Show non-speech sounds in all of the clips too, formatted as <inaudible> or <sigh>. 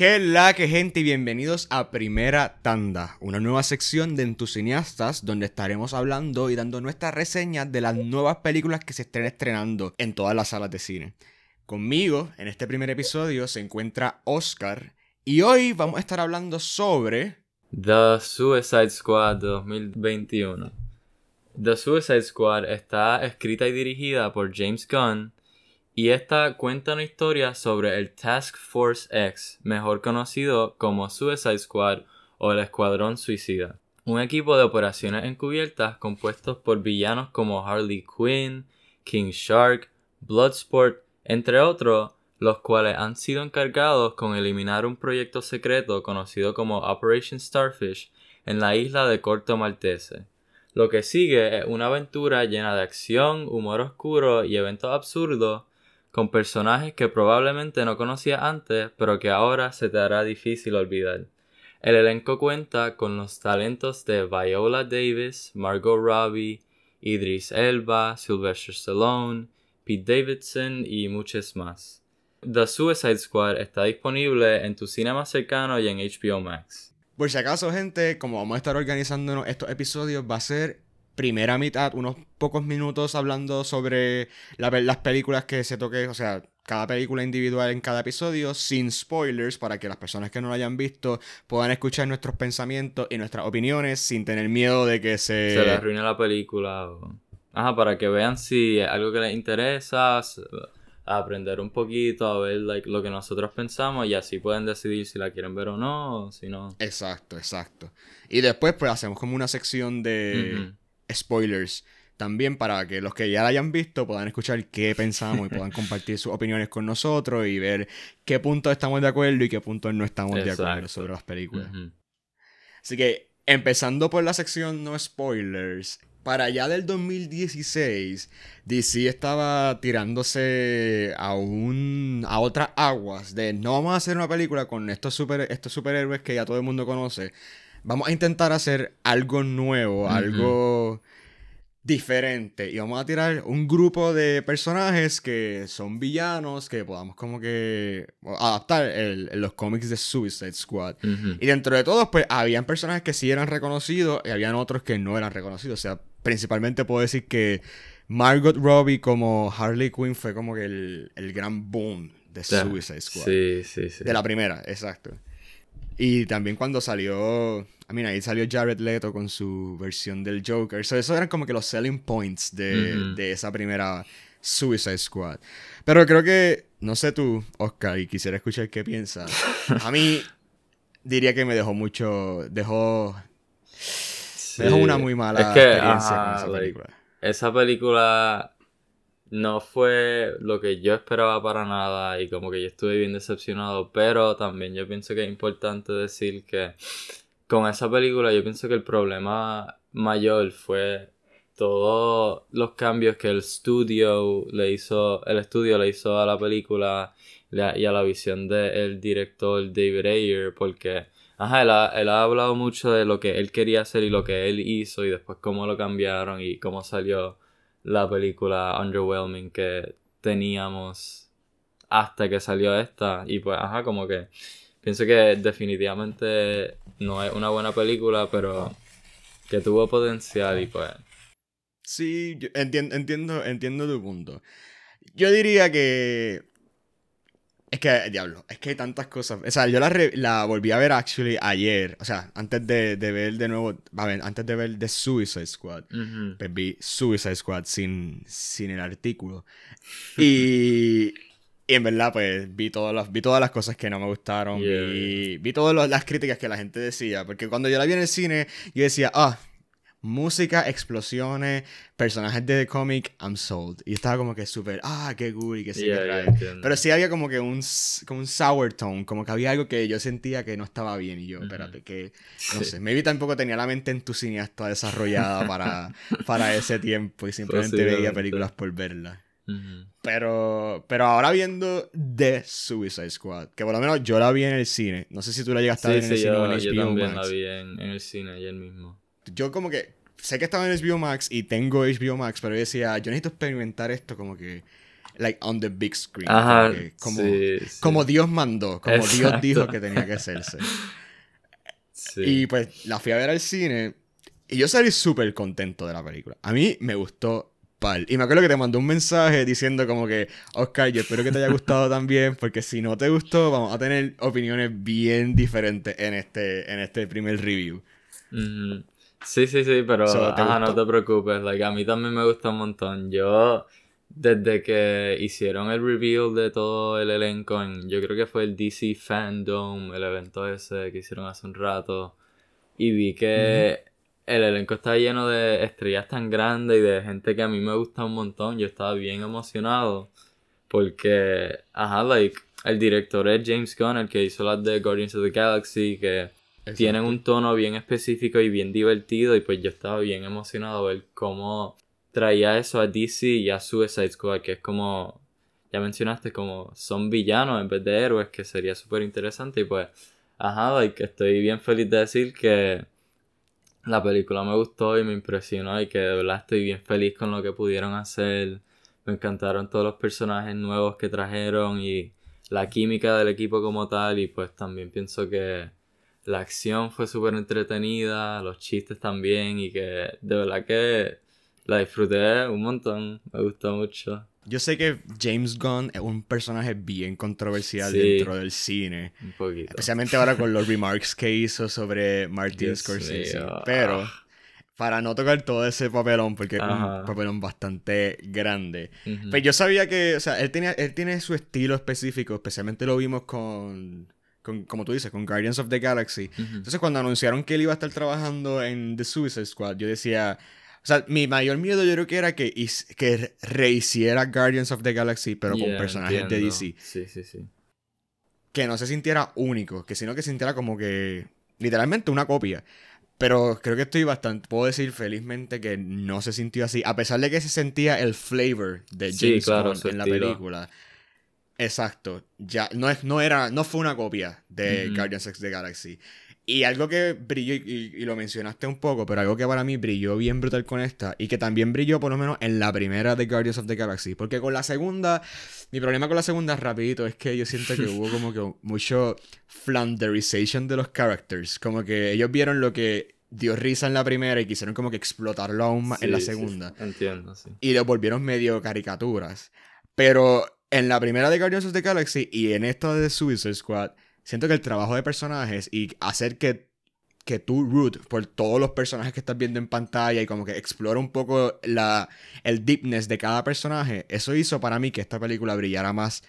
¿Qué la que gente y bienvenidos a Primera Tanda, una nueva sección de entusiastas donde estaremos hablando y dando nuestras reseñas de las nuevas películas que se estén estrenando en todas las salas de cine. Conmigo, en este primer episodio, se encuentra Oscar y hoy vamos a estar hablando sobre... The Suicide Squad 2021. The Suicide Squad está escrita y dirigida por James Gunn y esta cuenta una historia sobre el Task Force X, mejor conocido como Suicide Squad o el Escuadrón Suicida. Un equipo de operaciones encubiertas compuestos por villanos como Harley Quinn, King Shark, Bloodsport, entre otros, los cuales han sido encargados con eliminar un proyecto secreto conocido como Operation Starfish en la isla de Corto Maltese. Lo que sigue es una aventura llena de acción, humor oscuro y eventos absurdos con personajes que probablemente no conocías antes, pero que ahora se te hará difícil olvidar. El elenco cuenta con los talentos de Viola Davis, Margot Robbie, Idris Elba, Sylvester Stallone, Pete Davidson y muchos más. The Suicide Squad está disponible en tu cine más cercano y en HBO Max. Por si acaso, gente, como vamos a estar organizándonos estos episodios, va a ser primera mitad, unos pocos minutos hablando sobre las películas que se toque, o sea, cada película individual en cada episodio, sin spoilers, para que las personas que no lo hayan visto puedan escuchar nuestros pensamientos y nuestras opiniones sin tener miedo de que se... Se les arruine la película. Ajá, para que vean si es algo que les interesa, aprender un poquito, a ver like, lo que nosotros pensamos y así pueden decidir si la quieren ver o no, o si no. Exacto, exacto. Y después pues hacemos como una sección de spoilers también para que los que ya la hayan visto puedan escuchar qué pensamos y <laughs> puedan compartir sus opiniones con nosotros y ver qué puntos estamos de acuerdo y qué puntos no estamos de acuerdo sobre las películas. Así que, empezando por la sección no spoilers, para allá del 2016, DC estaba tirándose a un a otras aguas de no vamos a hacer una película con estos super estos superhéroes que ya todo el mundo conoce, vamos a intentar hacer algo nuevo, algo diferente. Y vamos a tirar un grupo de personajes que son villanos, que podamos como que adaptar los cómics de Suicide Squad. Y dentro de todos, pues, habían personajes que sí eran reconocidos y habían otros que no eran reconocidos. O sea, principalmente puedo decir que Margot Robbie como Harley Quinn fue como que el, el gran boom de Suicide Squad. Sí, sí, sí. De la primera, exacto. Y también cuando salió. I mean, ahí salió Jared Leto con su versión del Joker. So, esos eran como que los selling points de, de esa primera Suicide Squad. Pero creo que. No sé tú, Oscar, y quisiera escuchar qué piensas. A mí. diría que me dejó mucho. Dejó. dejó una muy mala experiencia con esa película. esa película no fue lo que yo esperaba para nada y como que yo estuve bien decepcionado, pero también yo pienso que es importante decir que con esa película yo pienso que el problema mayor fue todos los cambios que el estudio le hizo, el estudio le hizo a la película y a la visión del director David Ayer, porque ajá, él ha, él ha hablado mucho de lo que él quería hacer y lo que él hizo y después cómo lo cambiaron y cómo salió la película underwhelming que teníamos hasta que salió esta. Y pues, ajá, como que pienso que definitivamente no es una buena película, pero que tuvo potencial y pues... Sí, entiendo, entiendo, entiendo tu punto. Yo diría que es que, diablo, es que hay tantas cosas. O sea, yo la, la volví a ver actually ayer. O sea, antes de, de ver de nuevo. A ver, antes de ver The Suicide Squad. Pues vi Suicide Squad sin, sin el artículo. <laughs> Y. Y en verdad, pues vi todas las, vi todas las cosas que no me gustaron. Vi, vi todas las críticas que la gente decía. Porque cuando yo la vi en el cine, yo decía, ah, música, explosiones, personajes de cómic, I'm sold. Y estaba como que súper, ah, qué cool y que sí, Pero sí había como que un, como un sour tone, como que había algo que yo sentía que no estaba bien. Y yo, espérate, que <laughs> no sé, maybe tampoco tenía la mente entusiasta desarrollada para, <laughs> para ese tiempo y simplemente veía películas por verlas. Pero, pero ahora viendo The Suicide Squad, que por lo menos yo la vi en el cine. No sé si tú la llegaste a ver en el cine o en HBO yo también la vi en, en el cine ayer mismo yo como que sé que estaba en HBO Max y tengo HBO Max, pero yo decía, yo necesito experimentar esto como que like on the big screen. Ajá, como, sí, sí. como Dios mandó, como Dios Exacto. dijo que tenía que hacerse. Sí. Y pues la fui a ver al cine y yo salí súper contento de la película. A mí me gustó pal. Y me acuerdo que te mandó un mensaje diciendo como que, Oscar, yo espero que te haya gustado también, porque si no te gustó, vamos a tener opiniones bien diferentes en este, en este primer review. Ujú. Sí, sí, sí, pero So, ¿te ajá, no te preocupes, like, a mí también me gusta un montón. Yo, desde que hicieron el reveal de todo el elenco, en, yo creo que fue el DC Fandom, el evento ese que hicieron hace un rato, y vi que el elenco está lleno de estrellas tan grandes y de gente que a mí me gusta un montón. Yo estaba bien emocionado porque, ajá, like, el director es James Gunn, el que hizo las de Guardians of the Galaxy, que tienen un tono bien específico y bien divertido y pues yo estaba bien emocionado a ver cómo traía eso a DC y a Suicide Squad que es como ya mencionaste como son villanos en vez de héroes que sería súper interesante y pues ajá like, estoy bien feliz de decir que la película me gustó y me impresionó y que de verdad estoy bien feliz con lo que pudieron hacer. Me encantaron todos los personajes nuevos que trajeron y la química del equipo como tal y pues también pienso que la acción fue súper entretenida, los chistes también y que de verdad que la disfruté un montón, me gustó mucho. Yo sé que James Gunn es un personaje bien controversial Sí. dentro del cine. Un poquito. Especialmente ahora con los <laughs> remarks que hizo sobre Martin Dios Scorsese. mío. Pero, Ah. para no tocar todo ese papelón, porque es un papelón bastante grande. Ujú. Pues yo sabía que, o sea, él, tenía, él tiene su estilo específico, especialmente lo vimos con, con, como tú dices, con Guardians of the Galaxy. Entonces cuando anunciaron que él iba a estar trabajando en The Suicide Squad, yo decía, o sea, mi mayor miedo yo creo que era que, que rehiciera Guardians of the Galaxy, pero con personajes de. DC. Sí, sí, sí. Que no se sintiera único, que sino que sintiera como que literalmente una copia. Pero creo que estoy bastante, puedo decir felizmente que no se sintió así, a pesar de que se sentía el flavor de Sí, James claro, Gunn su en la película. Exacto, ya no es no era no fue una copia de. Guardians of the Galaxy. Y algo que brilló, y, y lo mencionaste un poco, pero algo que para mí brilló bien brutal con esta, y que también brilló por lo menos en la primera de Guardians of the Galaxy, porque con la segunda, mi problema con la segunda, rapidito, es que yo siento que hubo como que mucho flanderization de los characters, como que ellos vieron lo que dio risa en la primera y quisieron como que explotarlo aún más en la sí, segunda entiendo, sí. y lo volvieron medio caricaturas. Pero en la primera de Guardians of the Galaxy y en esta de Suicide Squad, siento que el trabajo de personajes y hacer que, que tú root por todos los personajes que estás viendo en pantalla y como que explora un poco la, el deepness de cada personaje, eso hizo para mí que esta película brillara más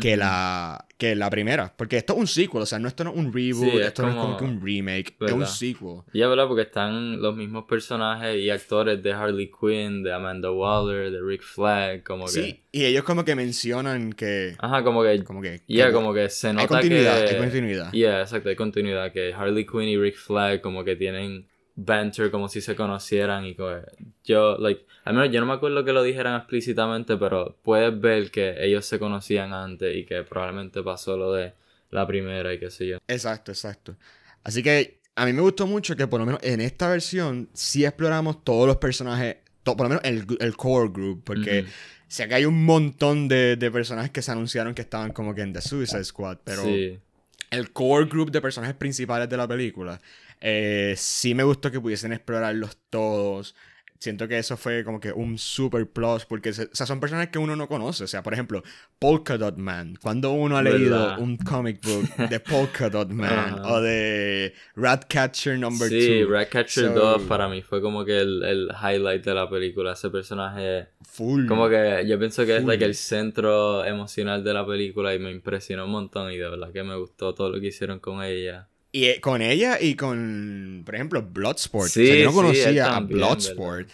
que la, que la primera. Porque esto es un sequel, o sea, no, esto no es un reboot, Sí, es esto no es como como- que un remake, es un ¿Verdad? sequel. Y es verdad porque están los mismos personajes y actores de Harley Quinn, de Amanda Waller, de Rick Flag, como que... Sí, y ellos como que mencionan que... Ajá, como que... Como que... Ya, que- como que se hay nota continuidad, que... hay continuidad. Yeah, exacto, hay continuidad. Que Harley Quinn y Rick Flag como que tienen banter como si se conocieran y que yo, like, al menos yo no me acuerdo que lo dijeran explícitamente, pero puedes ver que ellos se conocían antes y que probablemente pasó lo de la primera y qué sé yo. Exacto, exacto. Así que a mí me gustó mucho que por lo menos en esta versión sí exploramos todos los personajes, to- por lo menos el, el core group, porque Ujú. sé que hay un montón de, de personajes que se anunciaron que estaban como que en The Suicide Squad, pero Sí, el core group de personajes principales de la película, eh, sí me gustó que pudiesen explorarlos todos. Siento que eso fue como que un super plus, porque se- o sea, son personajes que uno no conoce. O sea, por ejemplo, Polka Dot Man. Cuando uno ha ¿Verdad? leído un comic book de Polka Dot <laughs> Man Ajá. o de Ratcatcher Number 2. sí Ratcatcher So- 2 para mí fue como que el, el highlight de la película. Ese personaje, Full. como que yo pienso que es Full. like, el centro emocional de la película y me impresionó un montón y de verdad que me gustó todo lo que hicieron con ella. Y eh, con ella y con, por ejemplo, Bloodsport. Sí, o sea, yo no sí, conocía a Bloodsport.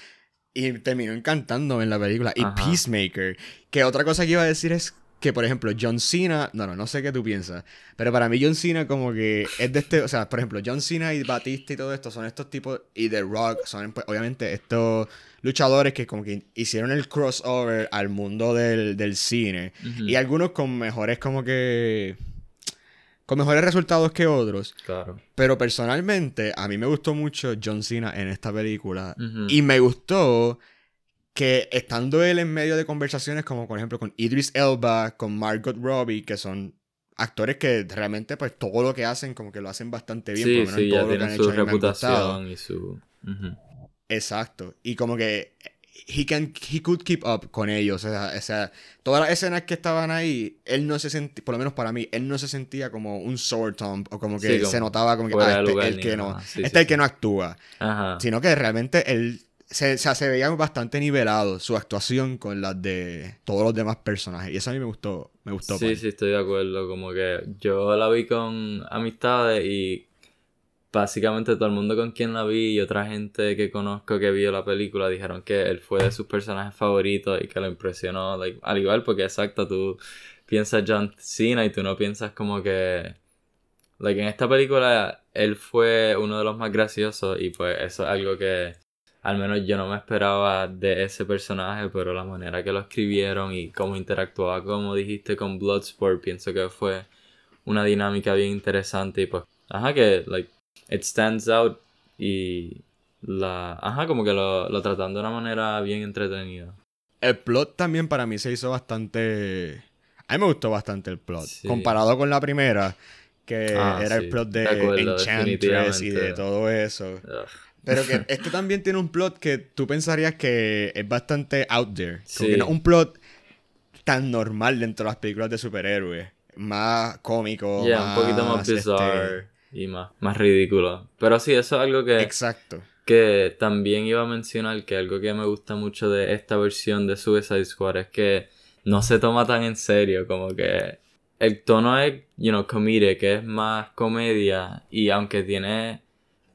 Y terminó encantándome en la película. Y Ajá. Peacemaker. Que otra cosa que iba a decir es que, por ejemplo, John Cena. No, no, no sé qué tú piensas. Pero para mí, John Cena, como que es de este. O sea, por ejemplo, John Cena y Batista y todo esto son estos tipos. Y The Rock son, pues, obviamente, estos luchadores que, como que hicieron el crossover al mundo del, del cine. Y algunos con mejores, como que. Con mejores resultados que otros. Claro. Pero personalmente, a mí me gustó mucho John Cena en esta película. Y me gustó que estando él en medio de conversaciones como por ejemplo con Idris Elba, con Margot Robbie, que son actores que realmente pues todo lo que hacen como que lo hacen bastante bien, sí, por lo sí, menos ya todo lo que han tienen su hecho reputación y su... Exacto. Y como que he can he could keep up con ellos, o sea, o sea, todas las escenas que estaban ahí, él no se sentía, por lo menos para mí, él no se sentía como un sword thump o como que Sí, como se notaba como que ah, este el que no. Sí, este sí, el que no actúa, Ajá. sino que realmente él se, o sea, se veía bastante nivelado su actuación con las de todos los demás personajes y eso a mí me gustó, me gustó. Sí, pues. sí, estoy de acuerdo. Como que yo la vi con amistades y básicamente todo el mundo con quien la vi y otra gente que conozco que vio la película dijeron que él fue de sus personajes favoritos y que lo impresionó. like, al igual, porque exacto, tú piensas John Cena y tú no piensas como que. Like, en esta película él fue uno de los más graciosos y pues eso es algo que al menos yo no me esperaba de ese personaje, pero la manera que lo escribieron y cómo interactuaba, como dijiste, con Bloodsport, pienso que fue una dinámica bien interesante y pues, ajá, que, like, it stands out y la, ajá, como que lo, lo tratan de una manera bien entretenida. El plot también para mí se hizo bastante... A mí me gustó bastante el plot. Sí. Comparado con la primera, que Ah, era sí, el plot de, de acuerdo, Enchantress y de todo eso. Ugh. Pero que <laughs> este también tiene un plot que tú pensarías que es bastante out there. Como Sí. que no es un plot tan normal dentro de las películas de superhéroes. Más cómico, Yeah, más... un poquito más este, bizarre y más, más ridículo. Pero sí, eso es algo que... Exacto. Que también iba a mencionar que algo que me gusta mucho de esta versión de Suicide Squad es que no se toma tan en serio, como que el tono es, you know, comedic, que es más comedia y aunque tiene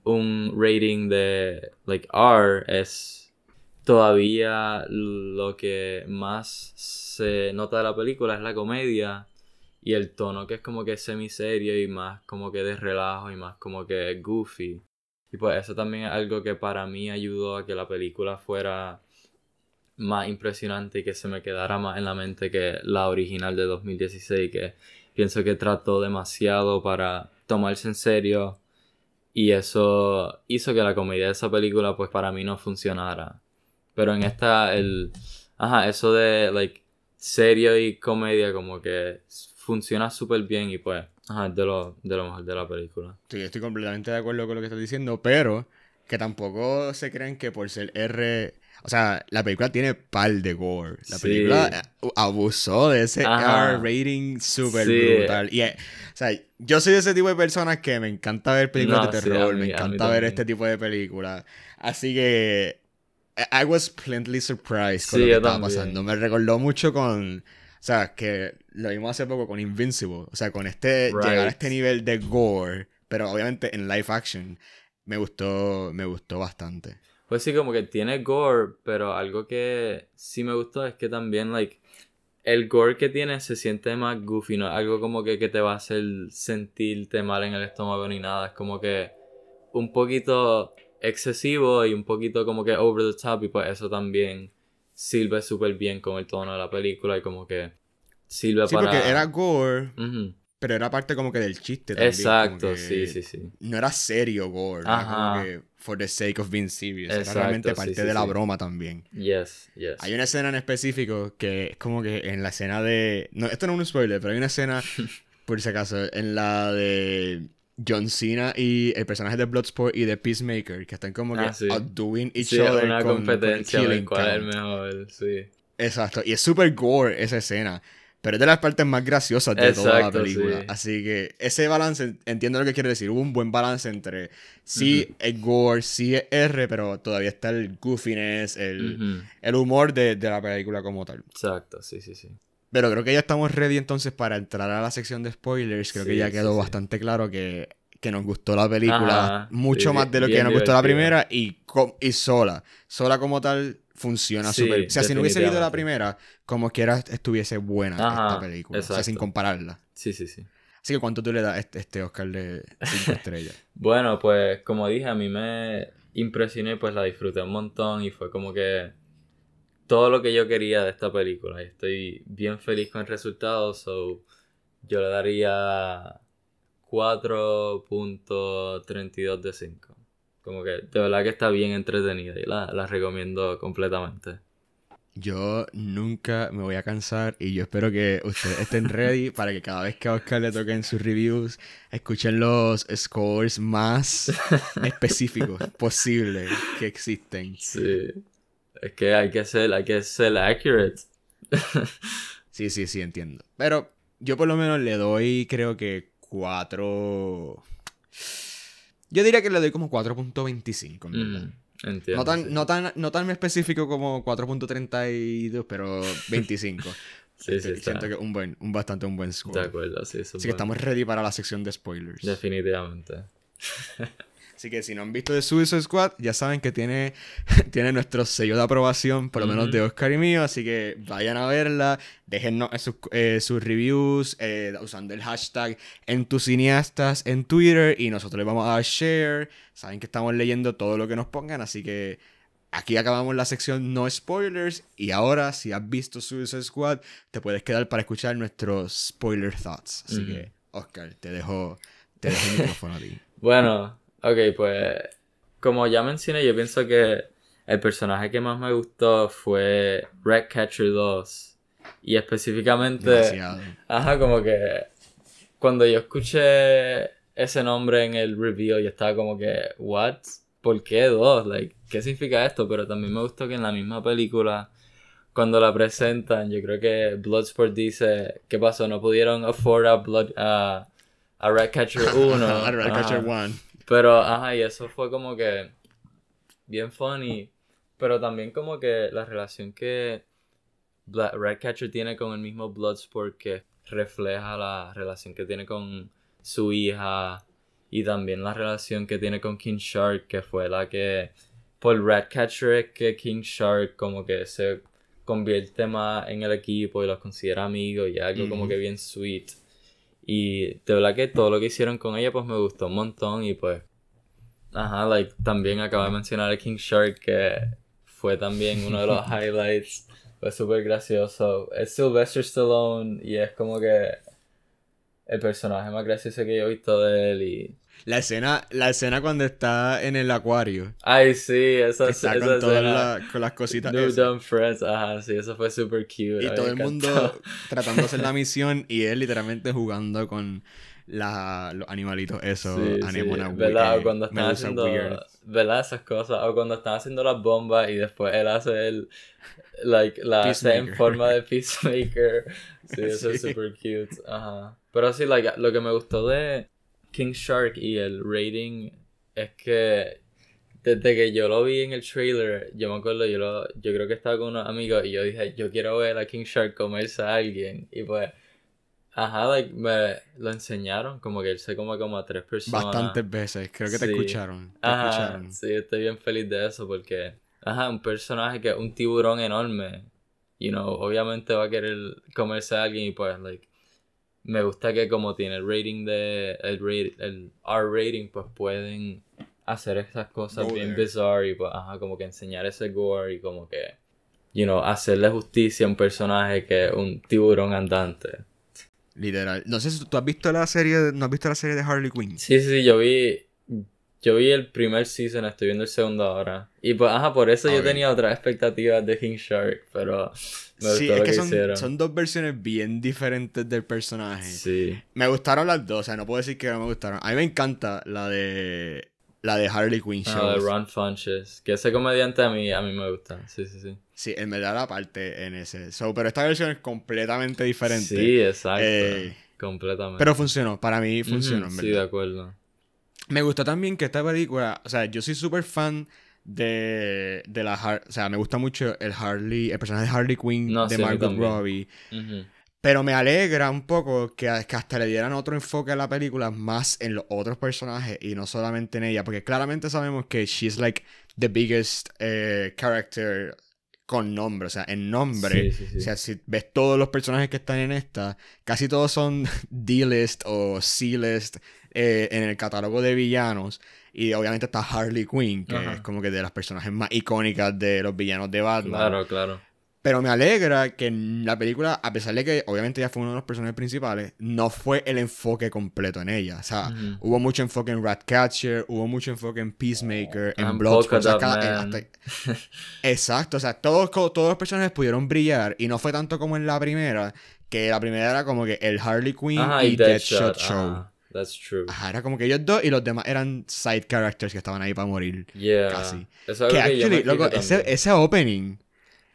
un rating de like R es todavía lo que más se nota de la película es la comedia y el tono que es como que semiserio y más como que de relajo y más como que goofy. Y pues eso también es algo que para mí ayudó a que la película fuera más impresionante y que se me quedara más en la mente que la original de 2016, que pienso que trató demasiado para tomarse en serio y eso hizo que la comedia de esa película pues para mí no funcionara. Pero en esta, el... Ajá, eso de, like, serio y comedia como que funciona súper bien y pues, ajá, es de lo, de lo mejor de la película. Sí, estoy completamente de acuerdo con lo que estás diciendo, pero que tampoco se crean que por ser R... O sea, la película tiene par de gore. La Sí. película eh, abusó de ese Ajá. R rating súper Sí. brutal. Y, eh, o sea, yo soy de ese tipo de personas que me encanta ver películas No, de terror, mí- me encanta ver también. este tipo de películas. Así que I I was pleasantly surprised con lo que estaba también. pasando. Me recordó mucho con... O sea, que lo vimos hace poco con Invincible. O sea, con este... Llegar a este nivel de gore, pero obviamente en live action. Me gustó, me gustó bastante. Pues sí, como que tiene gore, pero algo que sí me gustó es que también, like, el gore que tiene se siente más goofy, no algo como que, que te va a hacer sentirte mal en el estómago ni nada, es como que un poquito excesivo y un poquito como que over the top y pues eso también sirve súper bien con el tono de la película y como que sirve Sí, para... porque era gore, pero era parte como que del chiste también. Exacto, que sí, sí, sí. No era serio gore. Era Ajá. como que for the sake of being serious. era Exacto, realmente sí, parte sí, de la broma también. Yes, yes. Hay una escena en específico que es como que en la escena de... No, esto no es un spoiler, pero hay una escena, <laughs> por si acaso, en la de John Cena y el personaje de Bloodsport y de Peacemaker, que están como que Ah, sí. outdoing each Sí, other una con- con competencia Killing cuál es el mejor, sí. Exacto, y es super gore esa escena. Pero es de las partes más graciosas de toda la Exacto, película. sí. Así que ese balance, entiendo lo que quiere decir. Hubo un buen balance entre sí es gore, sí es R, pero todavía está el goofiness, el, el humor de, de la película como tal. Exacto, sí, sí, sí. Pero creo que ya estamos ready entonces para entrar a la sección de spoilers. Creo que ya quedó sí. bastante claro que, que nos gustó la película Ajá, mucho más de lo que nos gustó la primera y, y sola. Sola como tal funciona Sí, súper. O sea, si no hubiese visto la primera, como quiera estuviese buena Ajá, esta película. O sea, sin compararla. Sí, sí, sí. Así que ¿cuánto tú le das a este, este Oscar de 5 <laughs> estrellas? Bueno, pues como dije, a mí me impresionó y pues la disfruté un montón y fue como que todo lo que yo quería de esta película y estoy bien feliz con el resultado, so yo le daría 4.32 de 5. Como que de verdad que está bien entretenida y la, la recomiendo completamente. yo nunca me voy a cansar y yo espero que ustedes estén ready para que cada vez que a Oscar le toquen sus reviews, escuchen los scores más <laughs> específicos posibles que existen. Sí. Es que hay que ser, hay que ser accurate. <laughs> sí, sí, sí, entiendo. Pero yo por lo menos le doy, creo que 4... Yo diría que le doy como 4.25, mm, entiendo. No tan, no, tan, no tan específico como 4.32, pero 25. <laughs> sí, sí, Siento que un buen, un bastante un buen score. De acuerdo, sí, Así que estamos ready para la sección de spoilers. Definitivamente. <laughs> Así que si no han visto The Suicide Squad, ya saben que tiene, <laughs> tiene nuestro sello de aprobación, por lo menos de Oscar y mío. Así que vayan a verla, déjennos sus, eh, sus reviews eh, usando el hashtag cineastas en Twitter y nosotros les vamos a dar share. Saben que estamos leyendo todo lo que nos pongan, así que aquí acabamos la sección no spoilers. Y ahora, si has visto Suicide Squad, te puedes quedar para escuchar nuestros spoiler thoughts. Así que, Oscar, te dejo, te dejo el micrófono a ti. <laughs> Bueno, Ok, pues como ya mencioné, yo pienso que el personaje que más me gustó fue Catcher 2. Y específicamente... Ajá, como que cuando yo escuché ese nombre en el review, yo estaba como que, ¿what? ¿Por qué 2? Like, ¿Qué significa esto? Pero también me gustó que en la misma película, cuando la presentan, yo creo que Bloodsport dice, ¿qué pasó? No pudieron afford a, Blood, a, a Ratcatcher <laughs> 1. a Ratcatcher 1. Pero, ajá, y eso fue como que bien funny. Pero también como que la relación que Ratcatcher tiene con el mismo Bloodsport que refleja la relación que tiene con su hija y también la relación que tiene con King Shark que fue la que por Ratcatcher es que King Shark como que se convierte más en el equipo y los considera amigos y algo como que bien sweet. Y de verdad que todo lo que hicieron con ella pues me gustó un montón y pues... Ajá, like también acabo de mencionar a King Shark que fue también uno de los <laughs> highlights. Fue súper gracioso. Es Sylvester Stallone y es como que el personaje más gracioso que yo he visto de él y la escena, la escena cuando está en el acuario. Ay, sí, esa, está con, todas con las cositas. New Dumb Friends, ajá, sí, eso fue super cute. Y todo el mundo tratando de hacer la misión y él literalmente jugando con la, los animalitos, eso, sí, sí. ¿Verdad? O cuando están haciendo, ¿verdad? Esas cosas. O cuando están haciendo las bombas y después él hace el, like, la hace en forma de Peacemaker. Sí, eso es <laughs> super cute. Ajá. Pero sí, like, lo que me gustó de King Shark y el rating es que desde que yo lo vi en el trailer, yo me acuerdo, yo, lo, yo creo que estaba con unos amigos y yo dije, yo quiero ver a King Shark comerse a alguien. Y pues, ajá, like, me lo enseñaron, como que él se come como a tres personas. Bastantes veces, creo que te escucharon. Te escucharon. Sí, estoy bien feliz de eso porque, ajá, un personaje que es un tiburón enorme, you know, obviamente va a querer comerse a alguien y pues, like, me gusta que como tiene el rating de el, el R rating pues pueden hacer esas cosas bien bizarre y pues ajá, como que enseñar ese gore y como que you know hacerle justicia a un personaje que es un tiburón andante. Literal. No sé si tú has visto la serie no has visto la serie de Harley Quinn sí sí, sí yo vi yo vi el primer season, estoy viendo el segundo ahora. Y pues, ajá, por eso yo tenía otras expectativas de King Shark, pero me sí, es que, son, son, dos versiones bien diferentes del personaje. Sí. Me gustaron las dos, o sea, no puedo decir que no me gustaron. A mí me encanta la de la de Harley Quinn Show. La de Ron Funches, que ese comediante a mí, a mí me gusta. Sí, sí, sí. Sí, me da la parte en ese. So, pero esta versión es completamente diferente. Sí, exacto. Eh, completamente. Pero funcionó, para mí funcionó, Sí, de acuerdo. Me gustó también que esta película, o sea, yo soy súper fan de, de la... o sea, me gusta mucho el Harley, el personaje de Harley Quinn de Margot Robbie. Pero me alegra un poco que, que, hasta le dieran otro enfoque a la película más en los otros personajes y no solamente en ella. Porque claramente sabemos que she's like the biggest eh, character con nombre. O sea, en nombre. O sea, si ves todos los personajes que están en esta, casi todos son <laughs> D-list o C-list eh, en el catálogo de villanos. Y obviamente está Harley Quinn, que es como que de las personajes más icónicas de los villanos de Batman. Claro, claro. Pero me alegra que la película, a pesar de que obviamente ella fue uno de los personajes principales, no fue el enfoque completo en ella. O sea, hubo mucho enfoque en Ratcatcher, hubo mucho enfoque en Peacemaker, en Bloodsport. Exacto, o sea, todos, todos los personajes pudieron brillar y no fue tanto como en la primera, que la primera era como que el Harley Quinn y, Deadshot, Show. That's true. Ajá, era como que ellos dos y los demás eran side characters que estaban ahí para morir. Yeah. Casi. Eso que, que actually, loco, ese, ese opening.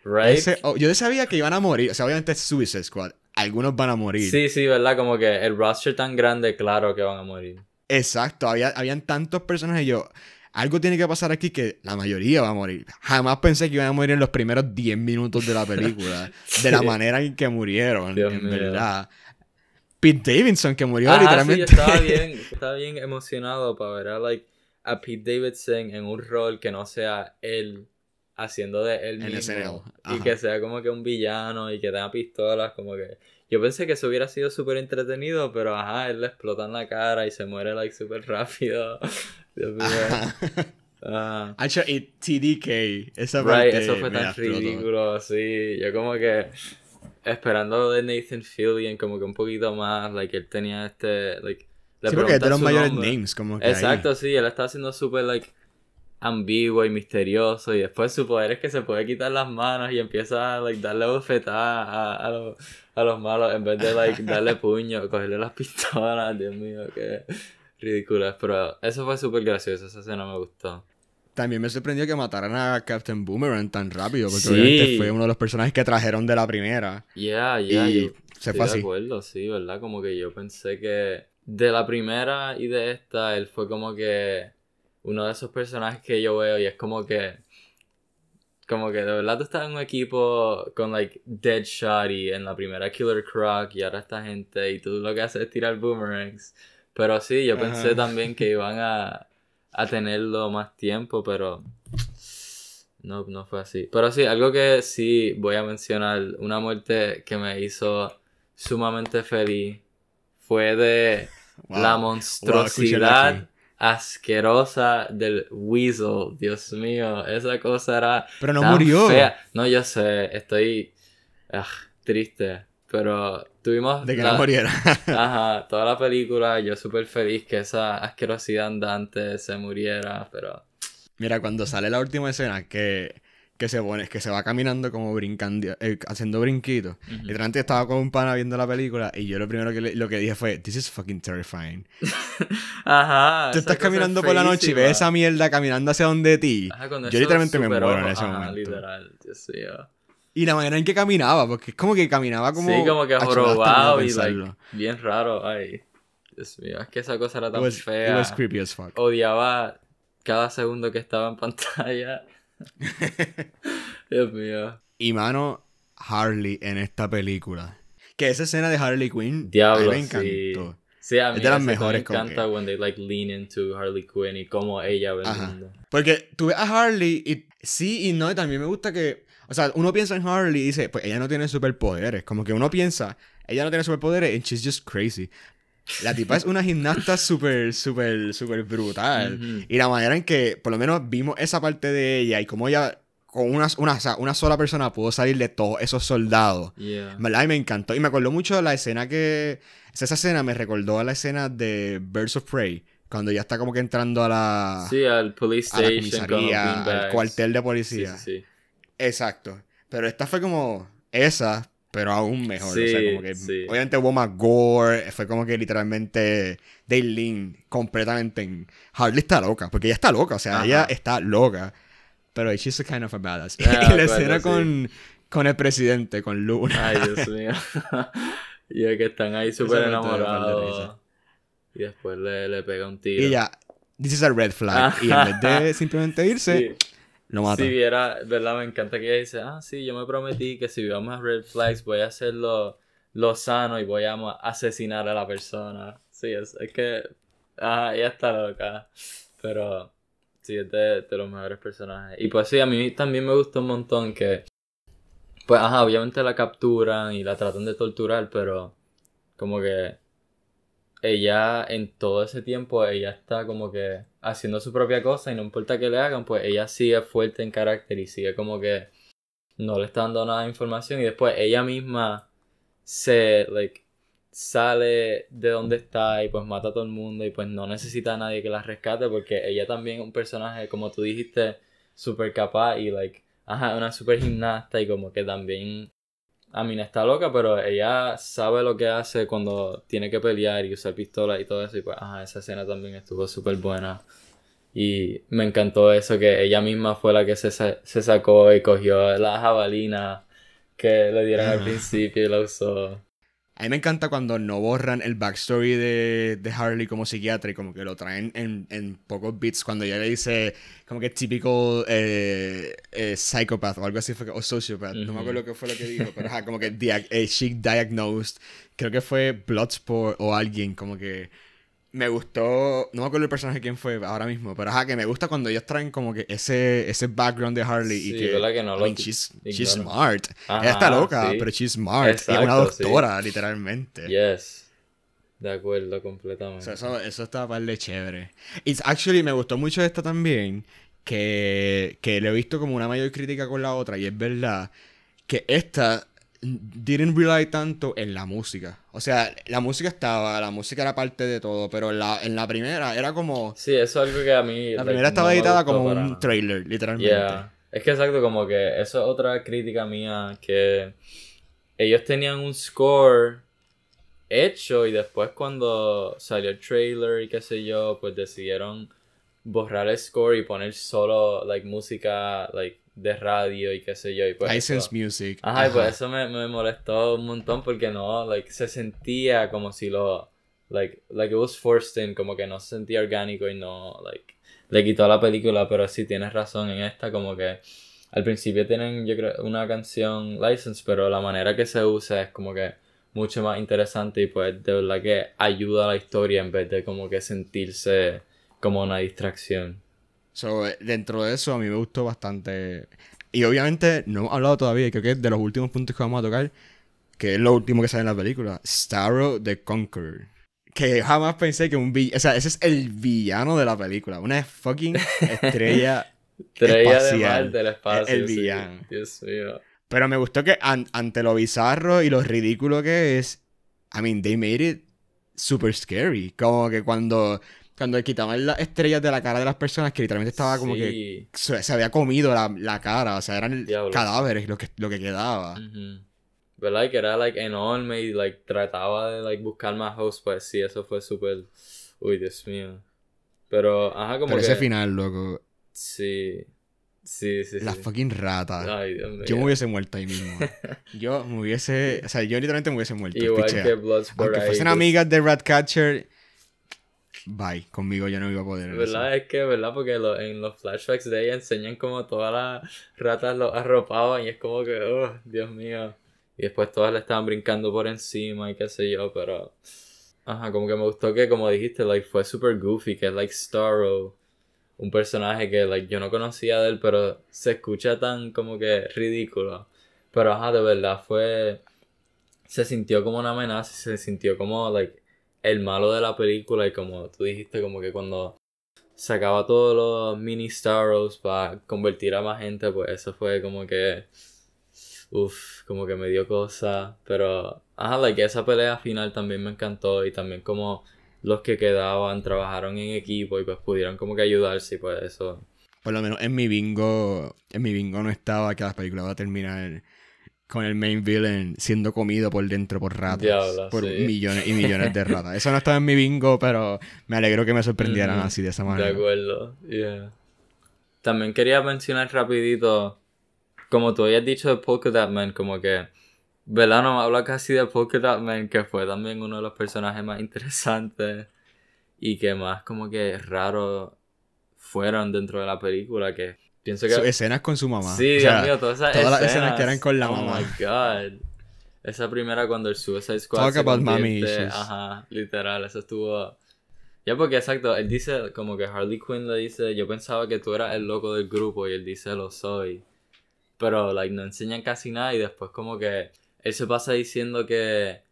Right? Ese, oh, yo sabía que iban a morir. O sea, obviamente es Suicide Squad. Algunos van a morir. Sí, sí, ¿verdad? Como que el roster tan grande, claro que van a morir. Exacto. Había, habían tantos personajes. Yo, algo tiene que pasar aquí que la mayoría va a morir. Jamás pensé que iban a morir en los primeros 10 minutos de la película. <laughs> De la manera en que murieron, en verdad. Pete Davidson, que murió literalmente. Sí, estaba <laughs> bien, estaba bien emocionado para ver a, like, a Pete Davidson en un rol que no sea él haciendo de él mismo. Y que sea como que un villano y que tenga pistolas, como que... Yo pensé que eso hubiera sido súper entretenido, pero ajá, él le explota en la cara y se muere like súper rápido. <laughs> Dios mío. Ah. <laughs> y TDK, esa right, eso fue tan ridículo, sí. Yo como que esperando de Nathan Fillion como que un poquito más, like él tenía este, like... Le sí, porque es de los mayores names, como que Exacto, sí, él está haciendo súper, like, ambiguo y misterioso y después su poder es que se puede quitar las manos y empieza a like, darle bofetadas a, a, los, a los malos en vez de like, darle <laughs> puño, cogerle las pistolas, Dios mío, qué ridículo. Pero eso fue súper gracioso, esa escena me gustó. También me sorprendió que mataran a Captain Boomerang tan rápido, porque obviamente fue uno de los personajes que trajeron de la primera. Yeah, yeah, y se fue así. de acuerdo, sí, ¿verdad? Como que yo pensé que de la primera y de esta, él fue como que uno de esos personajes que yo veo y es como que como que de verdad tú estás en un equipo con like Deadshot y en la primera Killer Croc y ahora esta gente y tú lo que haces es tirar boomerangs. Pero sí, yo pensé también que iban a, a tenerlo más tiempo, pero no, no fue así. Pero sí, algo que sí voy a mencionar, una muerte que me hizo sumamente feliz fue de <laughs> la monstruosidad asquerosa del Weasel. Dios mío, esa cosa era. Pero no murió. No, yo sé, estoy ah, triste. Pero tuvimos. De que no muriera. <laughs> ajá, toda la película, yo súper feliz que esa asquerosidad andante se muriera, pero. Mira, cuando sale la última escena, que que se pone, que se va caminando como brincando, eh, haciendo brinquitos. Literalmente estaba con un pana viendo la película y yo lo primero que lo que dije fue, this is fucking terrifying. <laughs> Ajá. Tú estás caminando por la noche y ves esa mierda caminando hacia donde ti. yo literalmente me muero en ese momento. literal, Dios mío. Y la manera en que caminaba, porque es como que caminaba como... Sí, como que jorobado y like, bien raro. Ay, Dios mío, es que esa cosa era tan fea. It was creepy as fuck. Odiaba cada segundo que estaba en <laughs> pantalla. Dios mío. Y mano, Harley en esta película. Que esa escena de Harley Quinn Diablo, a me encantó. Sí. a mí es de las mejores me encanta cuando they like lean into Harley Quinn y cómo ella ve el mundo. Porque tú ves a Harley y sí y no, y también me gusta que, o sea, uno piensa en Harley y dice, pues ella no tiene superpoderes, como que uno piensa, ella no tiene superpoderes and she's just crazy. La tipa es una gimnasta súper, súper, súper brutal. Y la manera en que, por lo menos, vimos esa parte de ella y cómo ella, con una, una, una sola persona, pudo salir de todos esos soldados. ¿Verdad? Y me encantó. Y me acordó mucho de la escena que. Esa escena me recordó a la escena de Birds of Prey. Cuando ya está como que entrando a la. Sí, al police station. al cuartel de policía. Sí, sí, Exacto. Pero esta fue como. Esa, pero aún mejor. o sea, como que obviamente hubo más gore, fue como que literalmente Dale completamente en... Harley está loca, porque ella está loca, o sea, ella está loca. Pero she's a kind of a badass. Ah, <laughs> y la escena con, con el presidente, con Luna. Ay, Dios <laughs> mío. <laughs> y es que están ahí súper enamorados. Y después le, le pega un tiro. Y ya, this is a red flag. y en vez de simplemente irse... Lo mata. Si viera, ¿verdad? Me encanta que ella dice, ah, sí, yo me prometí que si vamos a Red Flags voy a hacerlo lo sano y voy a asesinar a la persona. Sí, es, es que, ah, ella está loca. Pero, sí, es de, de, los mejores personajes. Y pues sí, a mí también me gustó un montón que, pues, ajá, obviamente la capturan y la tratan de torturar, pero como que ella en todo ese tiempo, ella está como que haciendo su propia cosa y no importa que le hagan, pues ella sigue fuerte en carácter y sigue como que no le está dando nada de información y después ella misma se, like, sale de donde está y pues mata a todo el mundo y pues no necesita a nadie que la rescate porque ella también es un personaje, como tú dijiste, súper capaz y, like, ajá, una super gimnasta y como que también a mí no está loca, pero ella sabe lo que hace cuando tiene que pelear y usar pistola y todo eso. Y pues, ajá, esa escena también estuvo súper buena. Y me encantó eso, que ella misma fue la que se, se sacó y cogió la jabalina que le dieron al principio y la usó. A mí me encanta cuando no borran el backstory de, de Harley como psiquiatra y como que lo traen en, en pocos bits. Cuando ella le dice como que típico eh, eh, psychopath o algo así, fue, o sociopath. No me acuerdo qué fue lo que dijo, pero ajá, como que eh, she diagnosed. Creo que fue Bloodsport o alguien, como que me gustó, no me acuerdo el personaje quién fue ahora mismo, pero ajá, que me gusta cuando ellos traen como que ese, ese background de Harley y que, que no I she's, she's, smart. Ella está loca, pero she's smart. es una doctora, literalmente. Yes. De acuerdo, completamente. eso, eso está par de chévere. It's actually, me gustó mucho esta también, que, que le he visto como una mayor crítica con la otra, y es verdad que esta didn't rely tanto en la música. O sea, la música estaba, la música era parte de todo, pero en la, en la primera era como... Sí, eso es algo que a mí... La primera estaba editada como un trailer, literalmente. Es que exacto, como que eso es otra crítica mía, que ellos tenían un score hecho y después cuando salió el trailer y qué sé yo, pues decidieron borrar el score y poner solo, like, música, like, de radio y qué sé yo. Y pues License music. Ajá, y pues eso me, me, molestó un montón porque no, like, se sentía como si lo, like, like it was forced in, como que no se sentía orgánico y no, like, le quitó a la película, pero sí tienes razón en esta, como que al principio tienen, yo creo, una canción license, pero la manera que se usa es como que mucho más interesante y pues de verdad que ayuda a la historia en vez de como que sentirse como una distracción. So, dentro de eso, a mí me gustó bastante. Y obviamente, no hemos hablado todavía, y creo que de los últimos puntos que vamos a tocar, que es lo último que sale en la película: Starro the Conqueror. Que jamás pensé que un villano. O sea, ese es el villano de la película. Una fucking estrella. <laughs> estrella de mar del espacio. El villano. Dios mío. Pero me gustó que ante lo bizarro y lo ridículo que es, I mean, they made it super scary. Como que cuando cuando quitaban las estrellas de la cara de las personas, que literalmente estaba como que se, había comido la, cara, o sea, eran cadáveres lo que, lo que quedaba. ¿Verdad? Que era like enorme y like trataba de like buscar más hosts, pues sí, eso fue súper... Uy, Dios mío. Pero, ajá, como Pero ese final, loco. Sí. Sí, sí, Las fucking ratas. Yo me hubiese muerto ahí mismo. <laughs> yo me hubiese... O sea, yo literalmente me hubiese muerto. Igual que Bloodsport Aunque fuesen amigas de Ratcatcher bye, conmigo ya no iba a poder. ¿Verdad? Es que, ¿verdad? Porque en los flashbacks de ella enseñan como todas las ratas lo arropaban y es como que, oh, Dios mío. Y después todas le estaban brincando por encima y qué sé yo, pero... Ajá, como que me gustó que, como dijiste, like, fue super goofy, que es like Starro. Un personaje que, like, yo no conocía de él, pero se escucha tan como que ridículo. Pero, ajá, de verdad fue... Se sintió como una amenaza, se sintió como, like, el malo de la película y como tú dijiste, como que cuando sacaba todos los mini Starros para convertir a más gente, pues eso fue como que, uff, como que me dio cosa, pero, ajá, like, esa pelea final también me encantó y también como los que quedaban trabajaron en equipo y pues pudieron como que ayudarse y pues eso. Por lo menos en mi bingo, en mi bingo no estaba que la película va a terminar con el main villain siendo comido por dentro por ratas. por millones y millones de ratas. Eso no estaba en mi bingo, pero me alegro que me sorprendieran así de esa manera. De acuerdo, yeah. También quería mencionar rapidito, como tú habías dicho de Polka Dot Man, como que, ¿verdad? No me habla casi de Polka Dot Man, que fue también uno de los personajes más interesantes y que más como que raros fueron dentro de la película, que Pienso que... escenas con su mamá. Sí, Dios mío, todas esas Todas las escenas que eran con la mamá. Oh my god. Esa primera cuando el Suicide Squad Talk se about mommy Ajá, literal, eso estuvo... Ya porque exacto, él dice como que Harley Quinn le dice, yo pensaba que tú eras el loco del grupo y él dice lo soy. Pero like no enseñan casi nada y después como que él se pasa diciendo que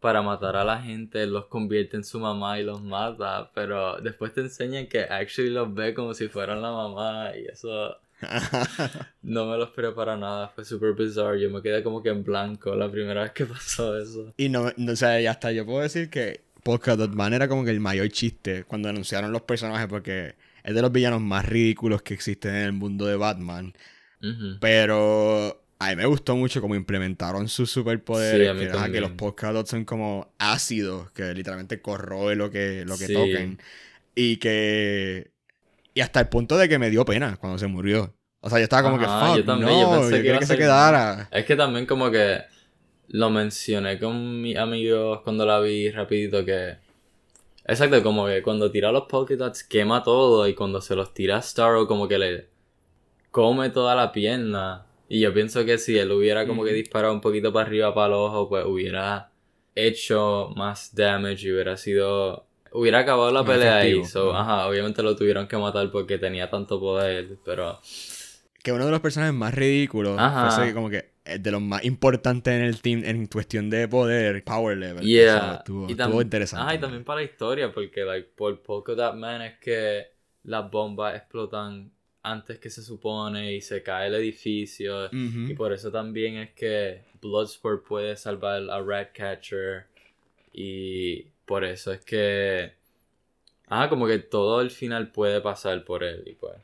para matar a la gente los convierte en su mamá y los mata, pero después te enseñan que actually los ve como si fueran la mamá y eso <laughs> no me lo esperé para nada, fue super bizarre. Yo me quedé como que en blanco la primera vez que pasó eso. Y no, no o sea, ya hasta yo puedo decir que Polka Dot Man era como que el mayor chiste cuando anunciaron los personajes porque es de los villanos más ridículos que existen en el mundo de Batman. Pero a mí me gustó mucho cómo implementaron sus superpoderes. que, que, los Polka Dots son como ácidos, que literalmente corroe lo que, lo que toquen. Y que. Y hasta el punto de que me dio pena cuando se murió. O sea, yo estaba como que, fuck, yo también, yo pensé que, se quedara. Es que también como que lo mencioné con mis amigos cuando la vi rapidito que... Exacto, como que cuando tira los Dots quema todo y cuando se los tira a Starro como que le come toda la pierna. Y yo pienso que si él hubiera como que disparado un poquito para arriba para el ojo, pues hubiera hecho más damage y hubiera sido... Hubiera acabado la pelea ahí. So, ajá, obviamente lo tuvieron que matar porque tenía tanto poder, pero... Que uno de los personajes más ridículos fue como que de los más importantes en el team en cuestión de poder, power level. Yeah. estuvo, interesante. Ah, y también para la historia, porque like, por poco That Man es que las bombas explotan antes que se supone y se cae el edificio. Y por eso también es que Bloodsport puede salvar a Ratcatcher. Y por eso es que. Ah, como que todo el final puede pasar por él. Y pues.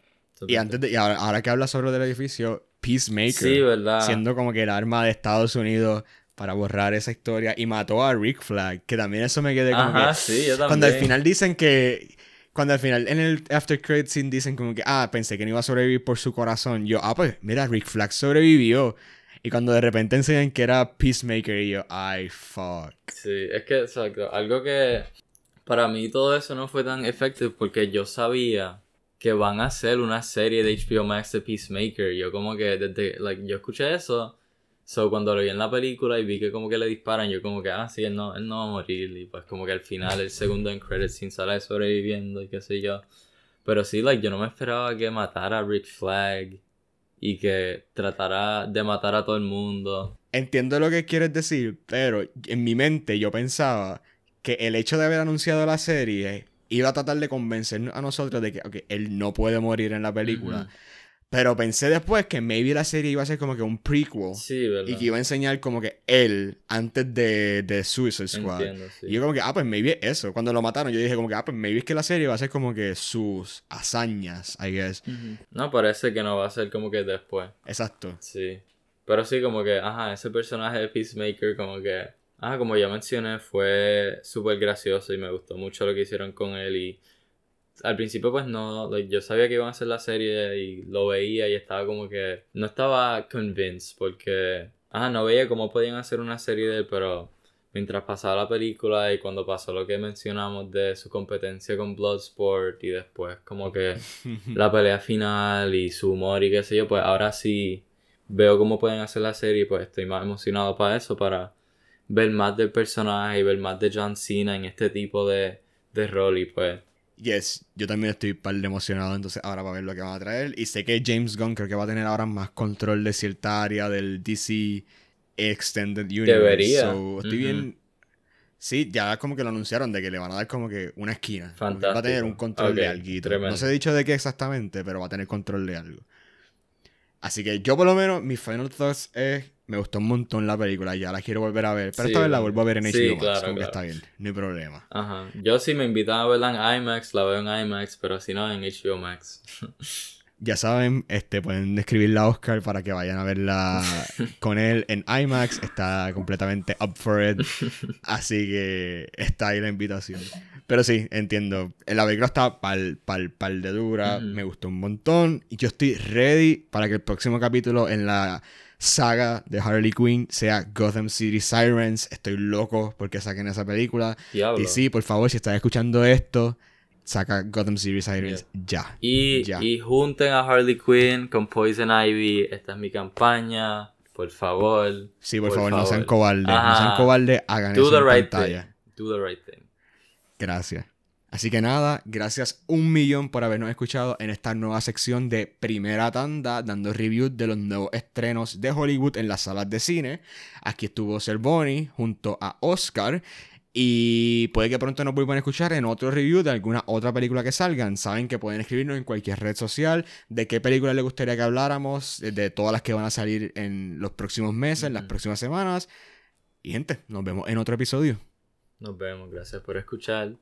Y antes de, y ahora, que hablas sobre el edificio, Peacemaker, siendo como que el arma de Estados Unidos para borrar esa historia y mató a Rick Flag, que también eso me quedé como Ajá, sí, yo también. Cuando al final dicen que cuando al final en el after credit dicen como que ah, pensé que no iba a sobrevivir por su corazón, yo, ah, pues mira, Rick Flag sobrevivió. Y cuando de repente enseñan que era Peacemaker y yo, ay, fuck. Sí, es que, exacto, algo que para mí todo eso no fue tan efectivo porque yo sabía que van a hacer una serie de HBO Max de Peacemaker. Yo como que desde, like, yo escuché eso. So cuando lo vi en la película y vi que como que le disparan, yo como que, ah, sí, él no, él no va a morir. Y pues como que al final el segundo en credits sin sale sobreviviendo y qué sé yo. Pero sí, like, yo no me esperaba que matara a Rick Flag y que tratara de matar a todo el mundo. Entiendo lo que quieres decir, pero en mi mente yo pensaba que el hecho de haber anunciado la serie iba a tratar de convencernos a nosotros de que él no puede morir en la película. Pero pensé después que maybe la serie iba a ser como que un prequel. Sí, ¿verdad? Y que iba a enseñar como que él antes de, de Suicide Squad. Y yo como que, ah, pues maybe eso. Cuando lo mataron, yo dije como que, ah, pues maybe es que la serie va a ser como que sus hazañas, I guess. No, parece que no va a ser como que después. Exacto. Sí. Pero sí, como que, ajá, ese personaje de Peacemaker como que Ah, como ya mencioné, fue súper gracioso y me gustó mucho lo que hicieron con él y al principio pues no, yo sabía que iban a hacer la serie y lo veía y estaba como que no estaba convinced porque, ah, no veía cómo podían hacer una serie de él, pero mientras pasaba la película y cuando pasó lo que mencionamos de su competencia con Bloodsport y después como que <laughs> la pelea final y su humor y qué sé yo, pues ahora sí veo cómo pueden hacer la serie y pues estoy más emocionado para eso, para ver más del personaje y ver más de John Cena en este tipo de, de rol y pues... Yes, yo también estoy par de emocionado entonces ahora para ver lo que van a traer y sé que James Gunn creo que va a tener ahora más control de cierta área del DC Extended Universe. Debería. estoy bien... Sí, ya como que lo anunciaron de que le van a dar como que una esquina. Fantástico. Va a tener un control de algo. No se ha dicho de qué exactamente, pero va a tener control de algo. Así que yo por lo menos, mi final thoughts es me gustó un montón la película, ya la quiero volver a ver. Pero esta vez la vuelvo a ver en HBO Max, claro, está bien, no hay problema. Ajá. Yo si me invitan a verla en IMAX, la veo en IMAX, pero si no, en HBO Max. <laughs> ya saben, este, pueden escribirle a Oscar para que vayan a verla <laughs> con él en IMAX. Está completamente up for it. Así que está ahí la invitación. Pero sí, entiendo. La película está pal, pal, pal de dura. Me gustó un montón. Y yo estoy ready para que el próximo capítulo en la saga de Harley Quinn sea Gotham City Sirens. Estoy loco porque saquen esa película. Y sí, por favor, si estás escuchando esto, saca Gotham City Sirens ya. Y, y junten a Harley Quinn con Poison Ivy. Esta es mi campaña. Por favor. Sí, por, favor, no sean cobardes. No sean cobardes, hagan eso en pantalla. Do the right thing. Gracias. Así que nada, gracias un millón por habernos escuchado en esta nueva sección de primera tanda, dando reviews de los nuevos estrenos de Hollywood en las salas de cine. Aquí estuvo Bonnie junto a Oscar. Y puede que pronto nos vuelvan a escuchar en otro review de alguna otra película que salgan. Saben que pueden escribirnos en cualquier red social de qué película les gustaría que habláramos, de todas las que van a salir en los próximos meses, en las próximas semanas. Y gente, nos vemos en otro episodio. Nos vemos, gracias por escuchar.